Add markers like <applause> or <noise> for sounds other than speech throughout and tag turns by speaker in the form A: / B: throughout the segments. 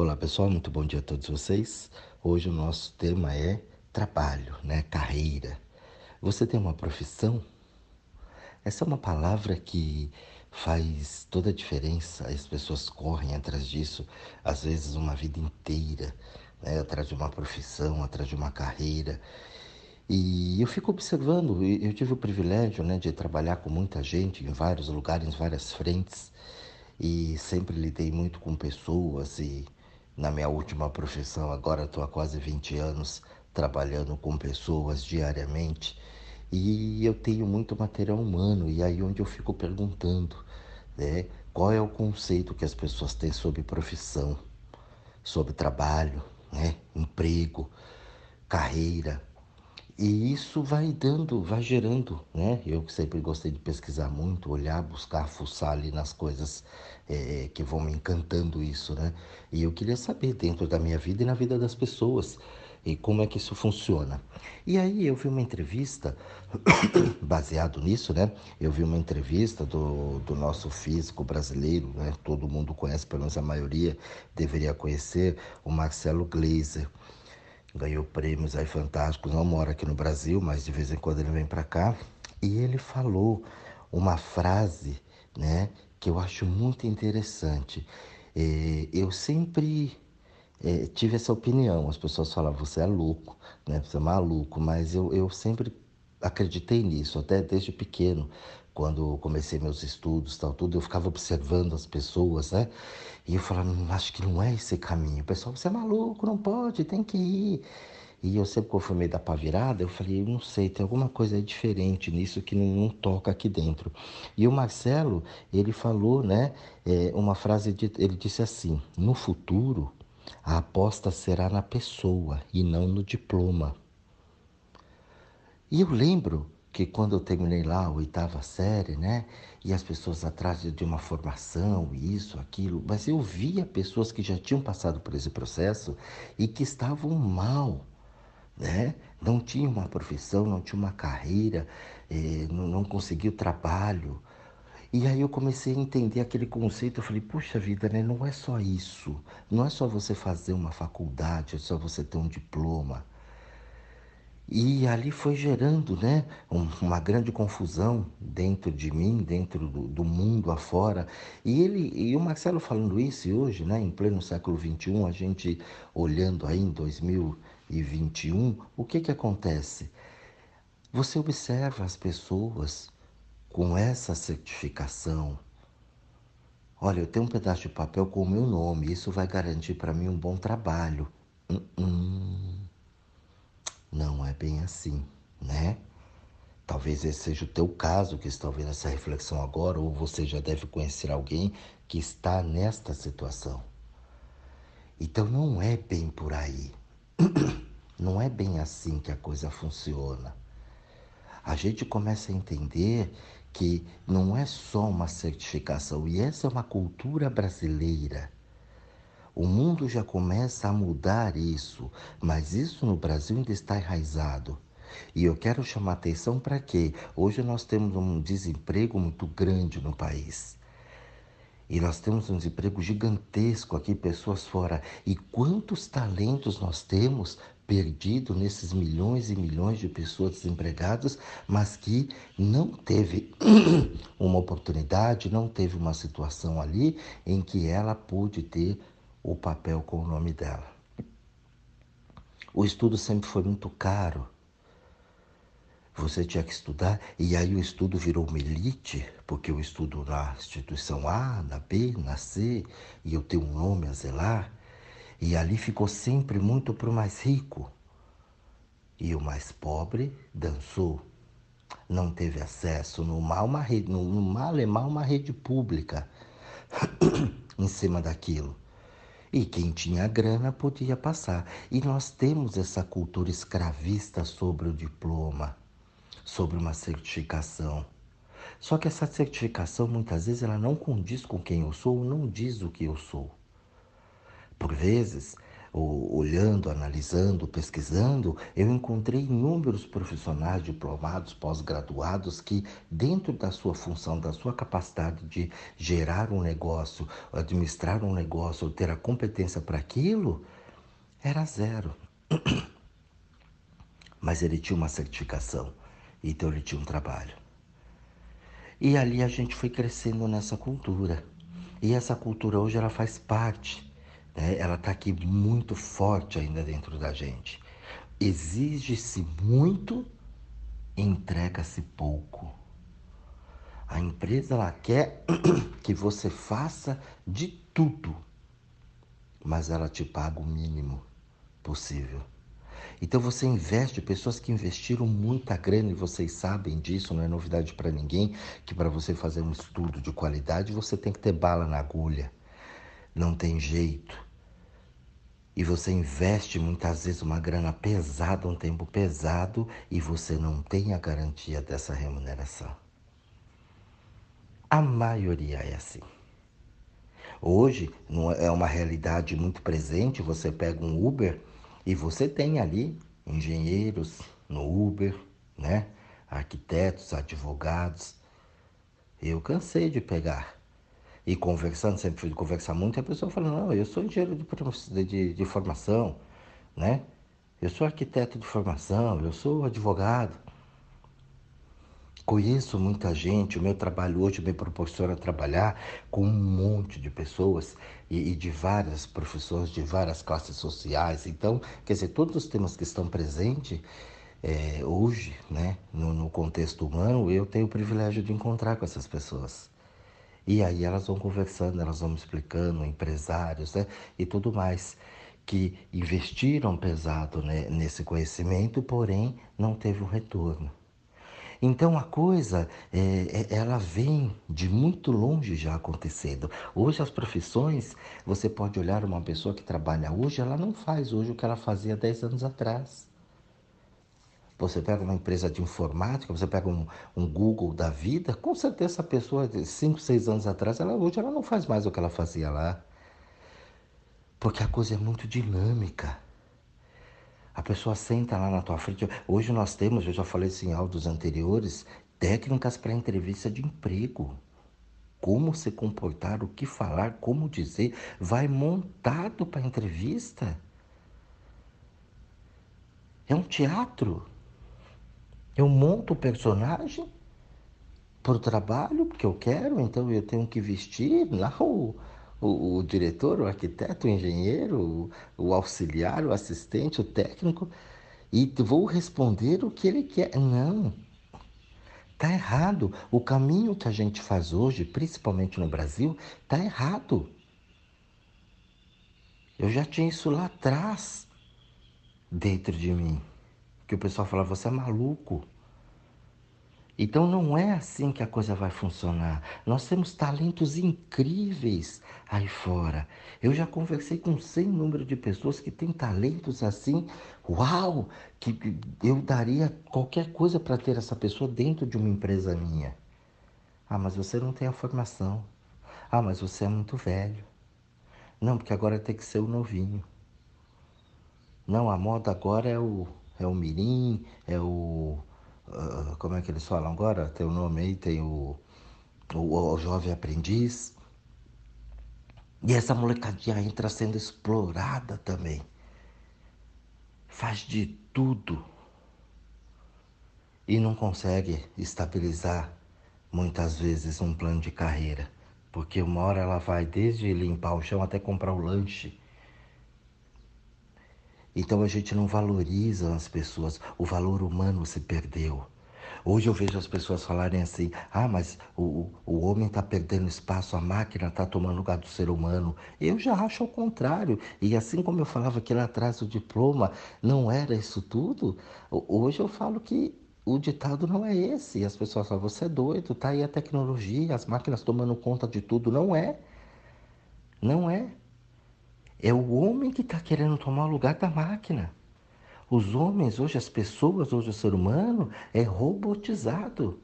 A: Olá pessoal, muito bom dia a todos vocês. Hoje o nosso tema é trabalho, né? Carreira. Você tem uma profissão? Essa é uma palavra que faz toda a diferença. As pessoas correm atrás disso, às vezes uma vida inteira, né? atrás de uma profissão, atrás de uma carreira. E eu fico observando, eu tive o privilégio né, de trabalhar com muita gente em vários lugares, em várias frentes, e sempre lidei muito com pessoas e na minha última profissão, agora estou há quase 20 anos trabalhando com pessoas diariamente e eu tenho muito material humano. E aí onde eu fico perguntando, né, qual é o conceito que as pessoas têm sobre profissão, sobre trabalho, né, emprego, carreira, e isso vai dando, vai gerando, né? Eu que sempre gostei de pesquisar muito, olhar, buscar, fuçar ali nas coisas é, que vão me encantando isso, né? E eu queria saber dentro da minha vida e na vida das pessoas e como é que isso funciona. E aí eu vi uma entrevista, <coughs> baseado nisso, né? Eu vi uma entrevista do, do nosso físico brasileiro, né? Todo mundo conhece, pelo menos a maioria deveria conhecer, o Marcelo Gleiser ganhou prêmios aí fantásticos, não mora aqui no Brasil, mas de vez em quando ele vem para cá. E ele falou uma frase, né, que eu acho muito interessante. É, eu sempre é, tive essa opinião. As pessoas falam, você é louco, né? Você é maluco, mas eu, eu sempre acreditei nisso, até desde pequeno quando comecei meus estudos, tal, tudo, eu ficava observando as pessoas, né? E eu falava, hum, acho que não é esse caminho. O pessoal, você é maluco, não pode, tem que ir. E eu sempre confirmei da pá virada, eu falei, não sei, tem alguma coisa diferente nisso que não, não, toca aqui dentro. E o Marcelo, ele falou, né, é, uma frase, de, ele disse assim, no futuro, a aposta será na pessoa e não no diploma. E eu lembro que quando eu terminei lá a oitava série, né? E as pessoas atrás de uma formação, isso, aquilo, mas eu via pessoas que já tinham passado por esse processo e que estavam mal, né? Não tinham uma profissão, não tinham uma carreira, eh, não, não conseguiam trabalho. E aí eu comecei a entender aquele conceito, eu falei, puxa vida, né? Não é só isso, não é só você fazer uma faculdade, é só você ter um diploma. E ali foi gerando né, uma grande confusão dentro de mim, dentro do, do, mundo afora. E ele e o Marcelo falando isso hoje, né, em pleno século XXI, a gente olhando aí em 2021, o que, que acontece? Você observa as pessoas com essa certificação. Olha, eu tenho um pedaço de papel com o meu nome, isso vai garantir para mim um bom trabalho. Hum, hum. Não é bem assim, né? Talvez esse seja o teu caso que está ouvindo essa reflexão agora, ou você já deve conhecer alguém que está nesta situação. Então não é bem por aí. <clears throat> Não é bem assim que a coisa funciona. A gente começa a entender que não é só uma certificação, e essa é uma cultura brasileira o mundo já começa a mudar isso, mas isso no Brasil ainda está enraizado. E eu quero chamar atenção para que hoje nós temos um desemprego muito grande no país. E nós temos um desemprego gigantesco aqui, pessoas fora. E quantos talentos nós temos perdido nesses milhões e milhões de pessoas desempregadas, mas que não teve <clears throat> uma oportunidade, não teve uma situação ali em que ela pôde ter o papel com o nome dela. O estudo sempre foi muito caro. Você tinha que estudar, e aí o estudo virou uma elite, porque eu estudo na instituição A, na B, na C, e eu tenho um nome a zelar, e ali ficou sempre muito para o mais rico. E o mais pobre dançou. Não teve acesso no mal, uma rede, no, mal é mal uma rede pública <coughs> em cima daquilo. E quem tinha grana podia passar. E nós temos essa cultura escravista sobre o diploma, sobre uma certificação. Só que essa certificação muitas vezes ela não condiz com quem eu sou, não diz o que eu sou. Por vezes, olhando, analisando, pesquisando, eu encontrei inúmeros profissionais diplomados, pós-graduados que, dentro da sua função, da sua capacidade de gerar um negócio, administrar um negócio, ou ter a competência para aquilo, era zero. <coughs> Mas ele tinha uma certificação, então ele tinha um trabalho. E ali a gente foi crescendo nessa cultura. E essa cultura hoje ela faz parte né? ela está aqui muito forte ainda dentro da gente. Exige-se muito, entrega-se pouco. A empresa ela quer <clears throat> que você faça de tudo, mas ela te paga o mínimo possível. Então você investe, pessoas que investiram muita grana e vocês sabem disso, não é novidade para ninguém, que para você fazer um estudo de qualidade você tem que ter bala na agulha. Não tem jeito e você investe muitas vezes uma grana pesada, um tempo pesado, e você não tem a garantia dessa remuneração. A maioria é assim. Hoje é uma realidade muito presente. Você pega um Uber e você tem ali engenheiros no Uber, né? Arquitetos, advogados. Eu cansei de pegar e conversando, sempre fui conversar muito, a pessoa fala, não, eu sou engenheiro de, de, de formação, né? Eu sou arquiteto de formação, eu sou advogado. Conheço muita gente, o meu trabalho hoje me proporciona trabalhar com um monte de pessoas e, e, de várias profissões, de várias classes sociais. Então, quer dizer, todos os temas que estão presentes é, hoje, né, no, no contexto humano, eu tenho o privilégio de encontrar com essas pessoas. E aí elas vão conversando, elas vão me explicando, empresários né, e tudo mais, que investiram pesado né, nesse conhecimento, porém não teve um retorno. Então a coisa, é, é, ela vem de muito longe já acontecendo. Hoje as profissões, você pode olhar uma pessoa que trabalha hoje, ela não faz hoje o que ela fazia 10 anos atrás. Você pega uma empresa de informática, você pega um, um Google da vida, com certeza essa pessoa de 5, 6 anos atrás, ela, hoje ela não faz mais o que ela fazia lá. Porque a coisa é muito dinâmica. A pessoa senta lá na tua frente. Hoje nós temos, eu já falei isso em áudios anteriores, técnicas para entrevista de emprego. Como se comportar, o que falar, como dizer, vai montado para entrevista. É um teatro. Eu monto o personagem por trabalho, porque eu quero, então eu tenho que vestir lá o, o, o diretor, o arquiteto, o engenheiro, o, o auxiliar, o assistente, o técnico, e vou responder o que ele quer. Não, Está errado. O caminho que a gente faz hoje, principalmente no Brasil, está errado. Eu já tinha isso lá atrás, dentro de mim que o pessoal fala, você é maluco. Então não é assim que a coisa vai funcionar. Nós temos talentos incríveis aí fora. Eu já conversei com sem número de pessoas que têm talentos assim, uau, que eu daria qualquer coisa para ter essa pessoa dentro de uma empresa minha. Ah, mas você não tem a formação. Ah, mas você é muito velho. Não, porque agora tem que ser o novinho. Não, a moda agora é o é o Mirim, é o. Uh, como é que eles falam agora? Tem o nome aí, tem o, o, o Jovem Aprendiz. E essa molecadinha entra sendo explorada também. Faz de tudo. E não consegue estabilizar muitas vezes um plano de carreira. Porque uma hora ela vai desde limpar o chão até comprar o lanche então a gente não valoriza as pessoas, o valor humano se perdeu. Hoje eu vejo as pessoas falarem assim: ah, mas o, o homem está perdendo espaço, a máquina está tomando lugar do ser humano. Eu já acho o contrário. E assim como eu falava que lá atrás o diploma não era isso tudo, hoje eu falo que o ditado não é esse. As pessoas falam: você é doido, tá aí a tecnologia, as máquinas tomando conta de tudo. Não é. Não é. É o homem que está querendo tomar o lugar da máquina. Os homens, hoje, as pessoas, hoje, o ser humano é robotizado.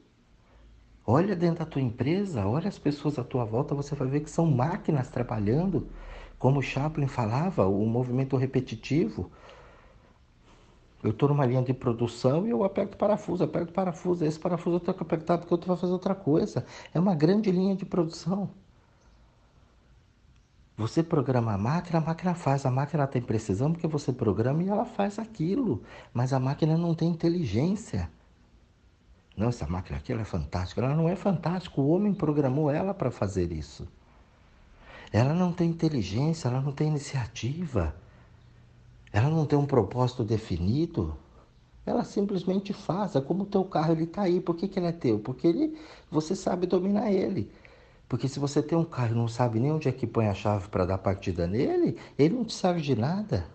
A: Olha dentro da tua empresa, olha as pessoas à tua volta, você vai ver que são máquinas trabalhando. Como Chaplin falava, o movimento repetitivo. Eu estou numa linha de produção e eu aperto parafuso, aperto parafuso. Esse parafuso eu tenho que apertar porque eu vou fazer outra coisa. É uma grande linha de produção. Você programa a máquina, a máquina faz. A máquina tem precisão porque você programa e ela faz aquilo. Mas a máquina não tem inteligência. Não, essa máquina aqui ela é fantástica. Ela não é fantástica. O homem programou ela para fazer isso. Ela não tem inteligência, ela não tem iniciativa. Ela não tem um propósito definido. Ela simplesmente faz. É como o teu carro, ele está aí. Por que, que ele é teu? Porque ele, você sabe dominar ele. Porque se você tem um carro e não sabe nem onde é que põe a chave para dar partida nele, ele não te serve de nada.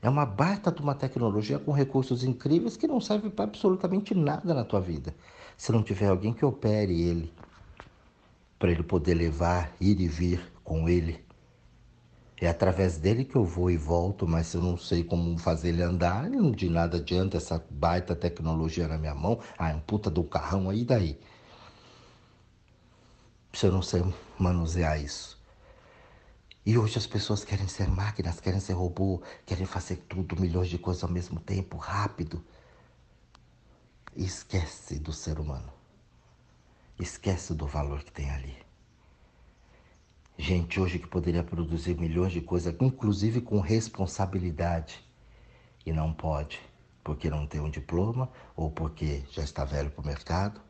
A: É uma baita de uma tecnologia com recursos incríveis que não serve para absolutamente nada na tua vida. Se não tiver alguém que opere ele, para ele poder levar, ir e vir com ele. É através dele que eu vou e volto, mas se eu não sei como fazer ele andar, de nada adianta essa baita tecnologia na minha mão. Ah, é um puta do carrão aí daí. Se eu não sei manusear isso. E hoje as pessoas querem ser máquinas, querem ser robô, querem fazer tudo, milhões de coisas ao mesmo tempo, rápido. E esquece do ser humano. Esquece do valor que tem ali. Gente hoje que poderia produzir milhões de coisas, inclusive com responsabilidade, e não pode, porque não tem um diploma, ou porque já está velho para o mercado,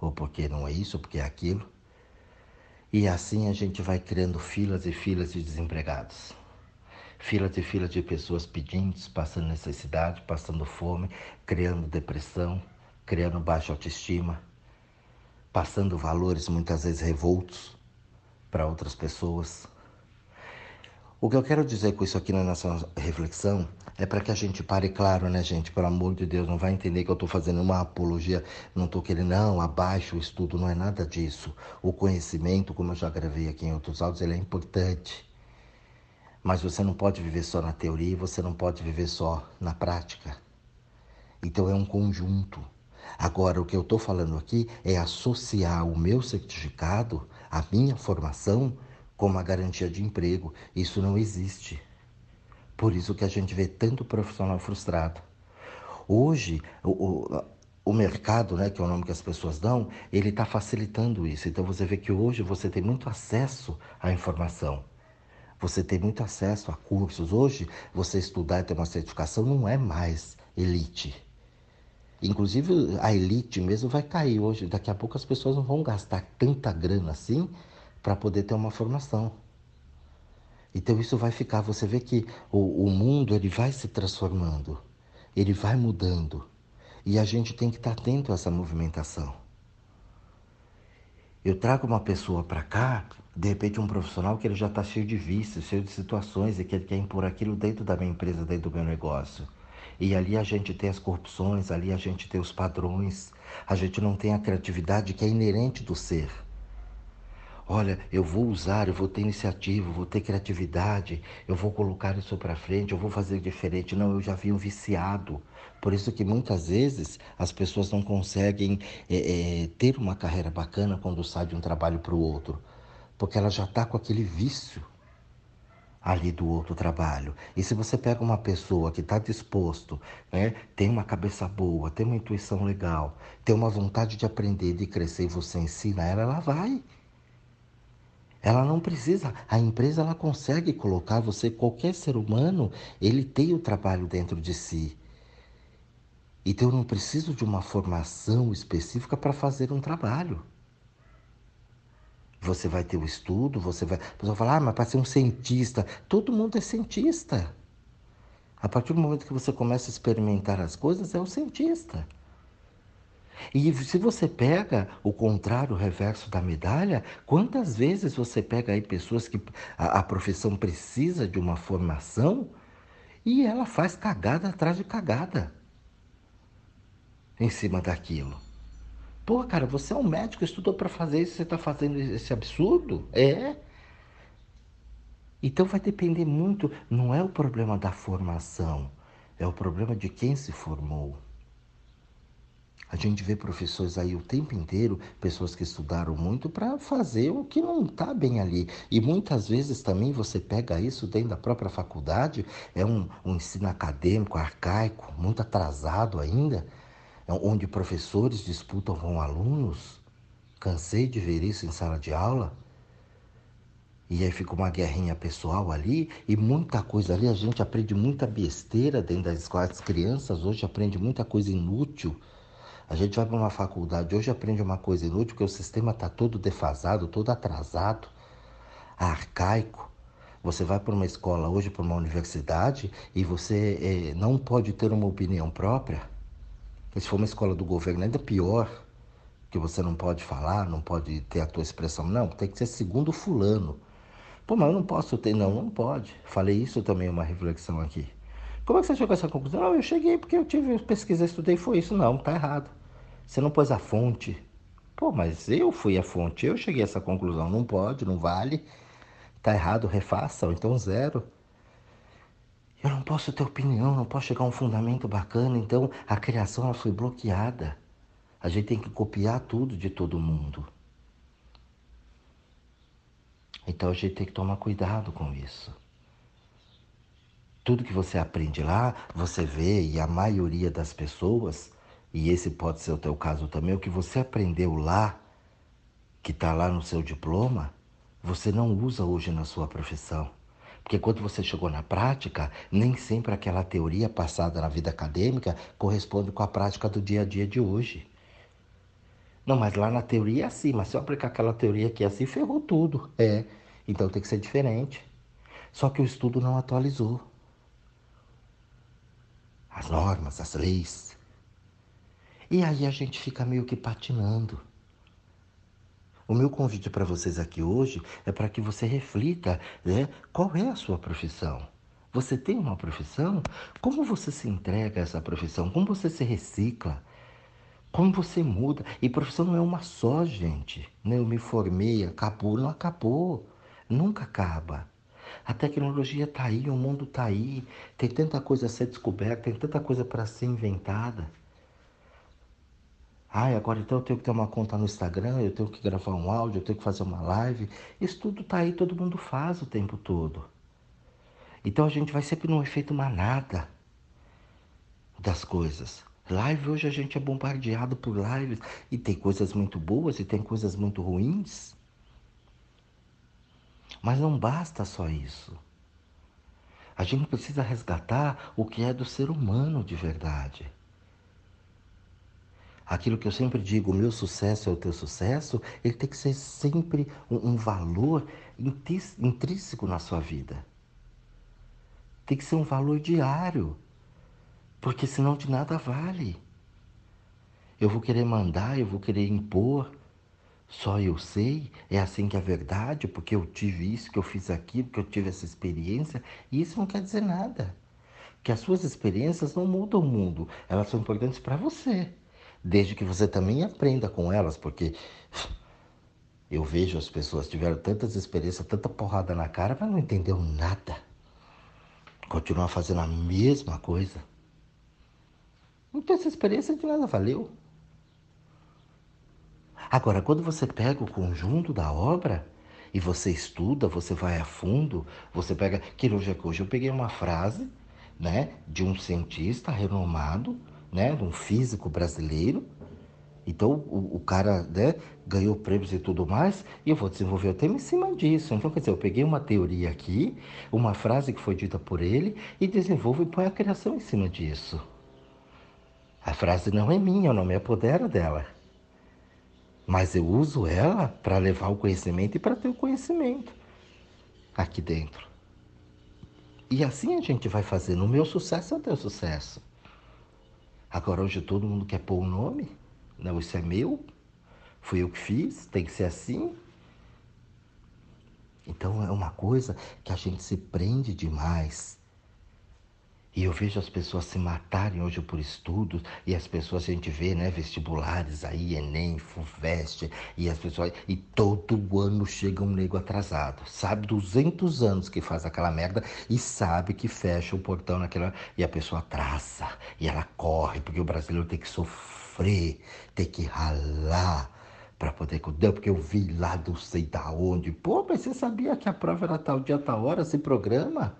A: ou porque não é isso, porque é aquilo. E assim a gente vai criando filas e filas de desempregados. Filas e filas de pessoas pedindo, passando necessidade, passando fome, criando depressão, criando baixa autoestima, passando valores muitas vezes revoltos para outras pessoas. O que eu quero dizer com isso aqui na nossa reflexão é para que a gente pare claro, né, gente? Pelo amor de Deus, não vai entender que eu estou fazendo uma apologia, não estou querendo, não, abaixo o estudo, não é nada disso. O conhecimento, como eu já gravei aqui em outros áudios, ele é importante. Mas você não pode viver só na teoria, você não pode viver só na prática. Então é um conjunto. Agora, o que eu estou falando aqui é associar o meu certificado, a minha formação, com uma garantia de emprego. Isso não existe. Por isso que a gente vê tanto profissional frustrado. Hoje, o, o, o mercado, né, que é o nome que as pessoas dão, ele está facilitando isso. Então você vê que hoje você tem muito acesso à informação. Você tem muito acesso a cursos. Hoje, você estudar e ter uma certificação não é mais elite. Inclusive a elite mesmo vai cair hoje. Daqui a pouco as pessoas não vão gastar tanta grana assim para poder ter uma formação. Então isso vai ficar. Você vê que o, o mundo ele vai se transformando, ele vai mudando e a gente tem que estar atento a essa movimentação. Eu trago uma pessoa para cá, de repente um profissional que ele já está cheio de vícios, cheio de situações e que ele quer impor aquilo dentro da minha empresa, dentro do meu negócio. E ali a gente tem as corrupções, ali a gente tem os padrões, a gente não tem a criatividade que é inerente do ser. Olha, eu vou usar, eu vou ter iniciativa, eu vou ter criatividade, eu vou colocar isso para frente, eu vou fazer diferente. Não, eu já vi um viciado. Por isso que muitas vezes as pessoas não conseguem é, é, ter uma carreira bacana quando sai de um trabalho para o outro, porque ela já está com aquele vício ali do outro trabalho. E se você pega uma pessoa que está disposto, né, tem uma cabeça boa, tem uma intuição legal, tem uma vontade de aprender, de crescer e você ensina ela, ela vai. Ela não precisa, a empresa ela consegue colocar você, qualquer ser humano, ele tem o trabalho dentro de si. Então eu não preciso de uma formação específica para fazer um trabalho. Você vai ter o estudo, você vai. A pessoa fala, ah, mas para ser um cientista, todo mundo é cientista. A partir do momento que você começa a experimentar as coisas, é o cientista. E se você pega o contrário, o reverso da medalha, quantas vezes você pega aí pessoas que a, a profissão precisa de uma formação e ela faz cagada atrás de cagada em cima daquilo. Pô, cara, você é um médico, estudou para fazer isso, você está fazendo esse absurdo? É. Então vai depender muito, não é o problema da formação, é o problema de quem se formou. A gente vê professores aí o tempo inteiro, pessoas que estudaram muito para fazer o que não está bem ali. E muitas vezes também você pega isso dentro da própria faculdade, é um, um ensino acadêmico arcaico, muito atrasado ainda, é onde professores disputam com alunos. Cansei de ver isso em sala de aula. E aí fica uma guerrinha pessoal ali e muita coisa ali. A gente aprende muita besteira dentro das escolas. As crianças hoje aprendem muita coisa inútil. A gente vai para uma faculdade hoje aprende uma coisa inútil porque o sistema está todo defasado, todo atrasado, arcaico. Você vai para uma escola hoje, para uma universidade, e você é, não pode ter uma opinião própria. Se for uma escola do governo, ainda pior, que você não pode falar, não pode ter a tua expressão. Não, tem que ser segundo fulano. Pô, mas eu não posso ter. Não, não pode. Falei isso também, uma reflexão aqui. Como é que você chegou a essa conclusão? Não, eu cheguei porque eu tive pesquisa, estudei, foi isso. Não, tá errado. Você não pôs a fonte. Pô, mas eu fui a fonte, eu cheguei a essa conclusão. Não pode, não vale. Tá errado, refaça, ou então zero. Eu não posso ter opinião, não posso chegar a um fundamento bacana, então a criação ela foi bloqueada. A gente tem que copiar tudo de todo mundo. Então a gente tem que tomar cuidado com isso. Tudo que você aprende lá, você vê, e a maioria das pessoas, e esse pode ser o teu caso também, o que você aprendeu lá, que está lá no seu diploma, você não usa hoje na sua profissão. Porque quando você chegou na prática, nem sempre aquela teoria passada na vida acadêmica corresponde com a prática do dia a dia de hoje. Não, mas lá na teoria é assim, mas se eu aplicar aquela teoria aqui assim, ferrou tudo. É, então tem que ser diferente. Só que o estudo não atualizou. As normas, as leis. E aí a gente fica meio que patinando. O meu convite para vocês aqui hoje é para que você reflita né, qual é a sua profissão. Você tem uma profissão? Como você se entrega a essa profissão? Como você se recicla? Como você muda? E profissão não é uma só, gente. Né? Eu me formei, acabou, não acabou. Nunca acaba. A tecnologia está aí, o mundo está aí. Tem tanta coisa a ser descoberta, tem tanta coisa para ser inventada. Ai, agora então eu tenho que ter uma conta no Instagram, eu tenho que gravar um áudio, eu tenho que fazer uma live. Isso tudo está aí, todo mundo faz o tempo todo. Então a gente vai sempre num efeito manada das coisas. Live hoje a gente é bombardeado por lives e tem coisas muito boas e tem coisas muito ruins. Mas não basta só isso. A gente precisa resgatar o que é do ser humano de verdade. Aquilo que eu sempre digo, o meu sucesso é o teu sucesso, ele tem que ser sempre um, um valor intrínseco na sua vida. Tem que ser um valor diário porque senão de nada vale. Eu vou querer mandar, eu vou querer impor. Só eu sei, é assim que é a verdade, porque eu tive isso, que eu fiz aquilo, que eu tive essa experiência, e isso não quer dizer nada. Que as suas experiências não mudam o mundo, elas são importantes para você, desde que você também aprenda com elas, porque eu vejo as pessoas tiveram tantas experiências, tanta porrada na cara, mas não entendeu nada. Continuam fazendo a mesma coisa. Então essa experiência de nada valeu. Agora, quando você pega o conjunto da obra e você estuda, você vai a fundo, você pega. Que hoje, hoje eu peguei uma frase né, de um cientista renomado, né, de um físico brasileiro. Então o, o cara né, ganhou prêmios e tudo mais, e eu vou desenvolver o tema em cima disso. Então, quer dizer, eu peguei uma teoria aqui, uma frase que foi dita por ele, e desenvolvo e põe a criação em cima disso. A frase não é minha, eu não me apodero dela. Mas eu uso ela para levar o conhecimento e para ter o conhecimento aqui dentro. E assim a gente vai fazendo. O meu sucesso é o teu sucesso. Agora hoje todo mundo quer pôr o um nome. Não, isso é meu. Fui eu que fiz, tem que ser assim. Então é uma coisa que a gente se prende demais e eu vejo as pessoas se matarem hoje por estudos, e as pessoas, a gente vê, né, vestibulares aí, Enem, FUVEST, e as pessoas, e todo ano chega um nego atrasado, sabe 200 anos que faz aquela merda e sabe que fecha o portão naquela, e a pessoa atrasa, e ela corre, porque o brasileiro tem que sofrer ter que ralar para poder cuidar, porque eu vi lá não sei da onde. Pô, mas você sabia que a prova era tal dia, tal hora, se programa?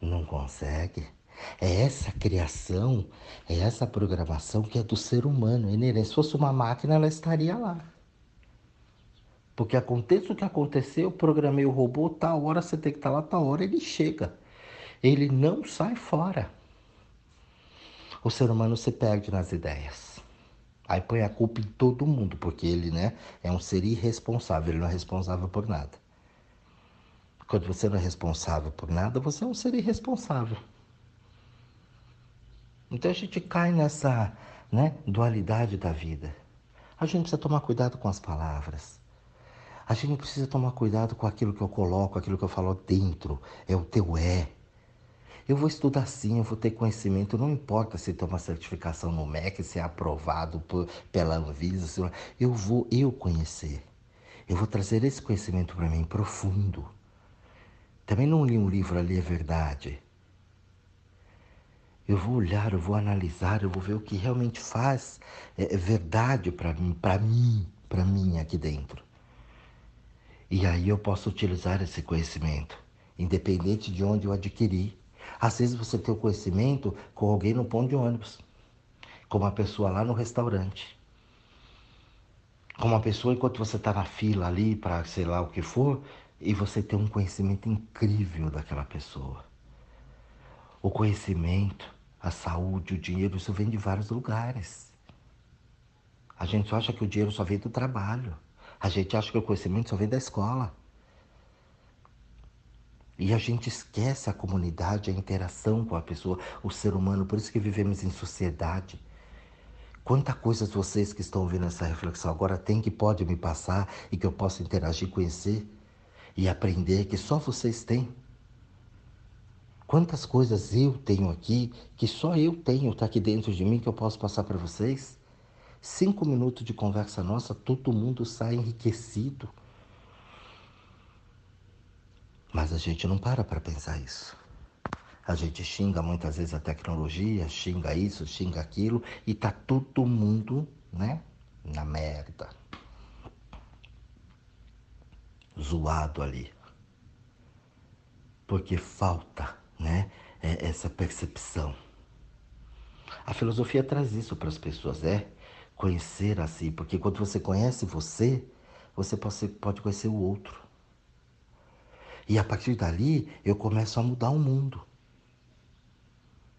A: Não consegue. É essa criação, é essa programação que é do ser humano. Se fosse uma máquina, ela estaria lá. Porque aconteça o que acontecer, eu programei o robô, tal hora você tem que estar lá, tal hora ele chega. Ele não sai fora. O ser humano se perde nas ideias. Aí põe a culpa em todo mundo, porque ele né, é um ser irresponsável, ele não é responsável por nada. Quando você não é responsável por nada, você é um ser irresponsável. Então a gente cai nessa né, dualidade da vida. A gente precisa tomar cuidado com as palavras. A gente precisa tomar cuidado com aquilo que eu coloco, aquilo que eu falo dentro. É o teu é. Eu vou estudar sim, eu vou ter conhecimento, não importa se tem uma certificação no MEC, se é aprovado por, pela Anvisa, se eu vou eu conhecer. Eu vou trazer esse conhecimento para mim profundo. Também não li um livro ali, é verdade. Eu vou olhar, eu vou analisar, eu vou ver o que realmente faz é, é verdade para mim, para mim, para mim aqui dentro. E aí eu posso utilizar esse conhecimento, independente de onde eu adquiri. Às vezes você tem o conhecimento com alguém no ponto de ônibus, com uma pessoa lá no restaurante, com uma pessoa enquanto você está na fila ali para sei lá o que for, e você tem um conhecimento incrível daquela pessoa. O conhecimento, a saúde, o dinheiro, isso vem de vários lugares. A gente acha que o dinheiro só vem do trabalho. A gente acha que o conhecimento só vem da escola. E a gente esquece a comunidade, a interação com a pessoa, o ser humano, por isso que vivemos em sociedade. Quanta coisas vocês que estão ouvindo essa reflexão agora têm que pode me passar e que eu posso interagir, conhecer e aprender que só vocês têm. Quantas coisas eu tenho aqui que só eu tenho, está aqui dentro de mim que eu posso passar para vocês? Cinco minutos de conversa nossa, todo mundo sai enriquecido. Mas a gente não para para pensar isso. A gente xinga muitas vezes a tecnologia, xinga isso, xinga aquilo, e tá todo mundo, né, na merda. Zoado ali. Porque falta, né, é essa percepção. A filosofia traz isso para as pessoas, é conhecer a si, porque quando você conhece você, você pode conhecer o outro. E a partir dali eu começo a mudar o mundo.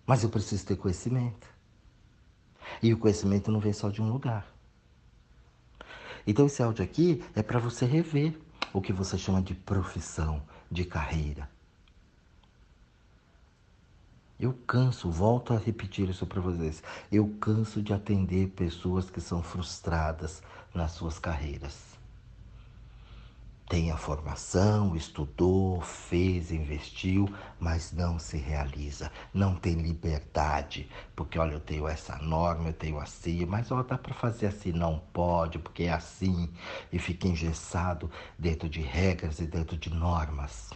A: Mas eu preciso ter conhecimento. E o conhecimento não vem só de um lugar. Então esse áudio aqui é para você rever o que você chama de profissão, de carreira. Eu canso, volto a repetir isso para vocês. Eu canso de atender pessoas que são frustradas nas suas carreiras. Tem a formação, estudou, fez, investiu, mas não se realiza, não tem liberdade, porque olha, eu tenho essa norma, eu tenho assim, mas olha, dá para fazer assim, não pode, porque é assim, e fica engessado dentro de regras e dentro de normas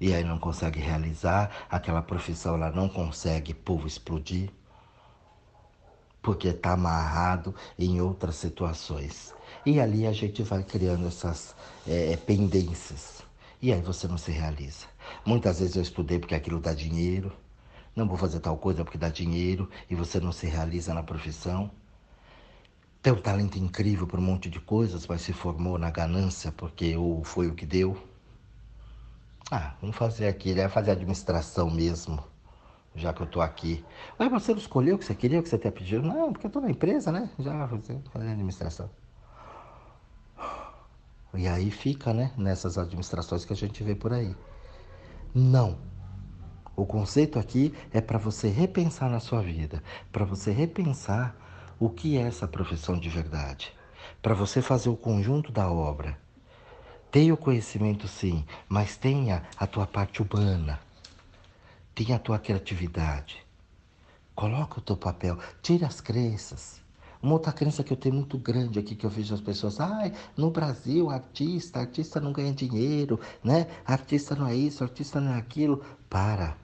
A: e aí não consegue realizar, aquela profissão ela não consegue, povo, explodir, porque está amarrado em outras situações. E ali a gente vai criando essas é, pendências. E aí você não se realiza. Muitas vezes eu estudei porque aquilo dá dinheiro, não vou fazer tal coisa porque dá dinheiro e você não se realiza na profissão. Tem um talento incrível para um monte de coisas, mas se formou na ganância porque ou foi o que deu. Ah, vamos fazer aqui, né? Fazer administração mesmo, já que eu tô aqui. Mas você não escolheu o que você queria, o que você tinha pedido? Não, porque eu tô na empresa, né? Já fazer administração. E aí fica, né? Nessas administrações que a gente vê por aí. Não. O conceito aqui é para você repensar na sua vida, para você repensar o que é essa profissão de verdade, para você fazer o conjunto da obra Tenha o conhecimento sim, mas tenha a tua parte humana. Tenha a tua criatividade. Coloca o teu papel, tira as crenças. Uma outra crença que eu tenho muito grande aqui, que eu vejo as pessoas, ai, no Brasil, artista, artista não ganha dinheiro, né? Artista não é isso, artista não é aquilo. Para.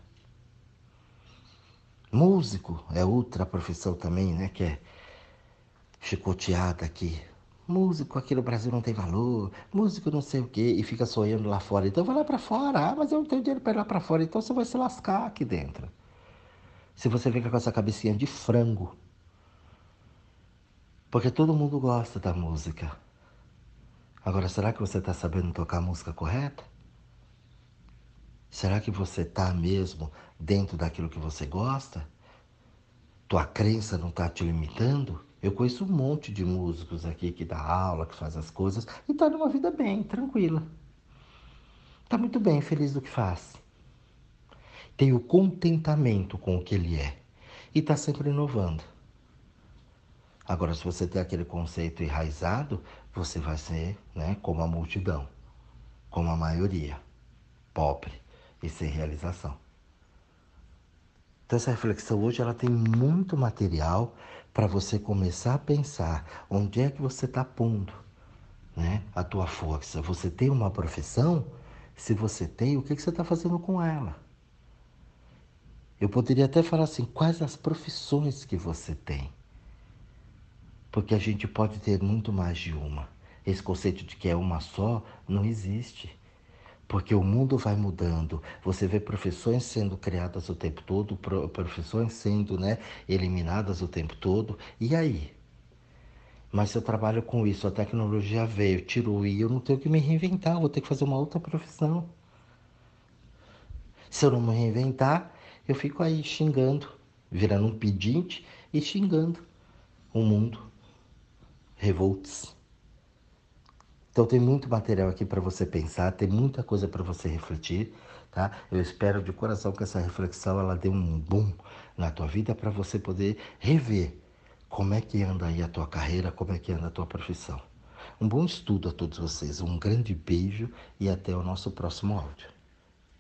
A: Músico é outra profissão também, né? Que é chicoteada aqui. Músico aqui no Brasil não tem valor, músico não sei o quê, e fica sonhando lá fora. Então vai lá para fora. Ah, mas eu não tenho dinheiro para ir lá para fora. Então você vai se lascar aqui dentro. Se você fica com essa cabecinha de frango. Porque todo mundo gosta da música. Agora, será que você está sabendo tocar a música correta? Será que você está mesmo dentro daquilo que você gosta? Tua crença não está te limitando? Eu conheço um monte de músicos aqui que dá aula, que faz as coisas e está numa vida bem, tranquila. Está muito bem, feliz do que faz. Tem o contentamento com o que ele é e está sempre inovando. Agora, se você tem aquele conceito enraizado, você vai ser né, como a multidão, como a maioria, pobre e sem realização. Então essa reflexão hoje ela tem muito material para você começar a pensar onde é que você está pondo né, a tua força. Você tem uma profissão? Se você tem, o que, que você está fazendo com ela? Eu poderia até falar assim, quais as profissões que você tem? Porque a gente pode ter muito mais de uma. Esse conceito de que é uma só não existe porque o mundo vai mudando. Você vê profissões sendo criadas o tempo todo, profissões sendo né, eliminadas o tempo todo. E aí? Mas se eu trabalho com isso, a tecnologia veio, tirou e eu não tenho que me reinventar, vou ter que fazer uma outra profissão. Se eu não me reinventar, eu fico aí xingando, virando um pedinte e xingando o mundo. Revoltos. Então tem muito material aqui para você pensar, tem muita coisa para você refletir, tá? Eu espero de coração que essa reflexão ela dê um boom na tua vida para você poder rever como é que anda aí a tua carreira, como é que anda a tua profissão. Um bom estudo a todos vocês, um grande beijo e até o nosso próximo áudio.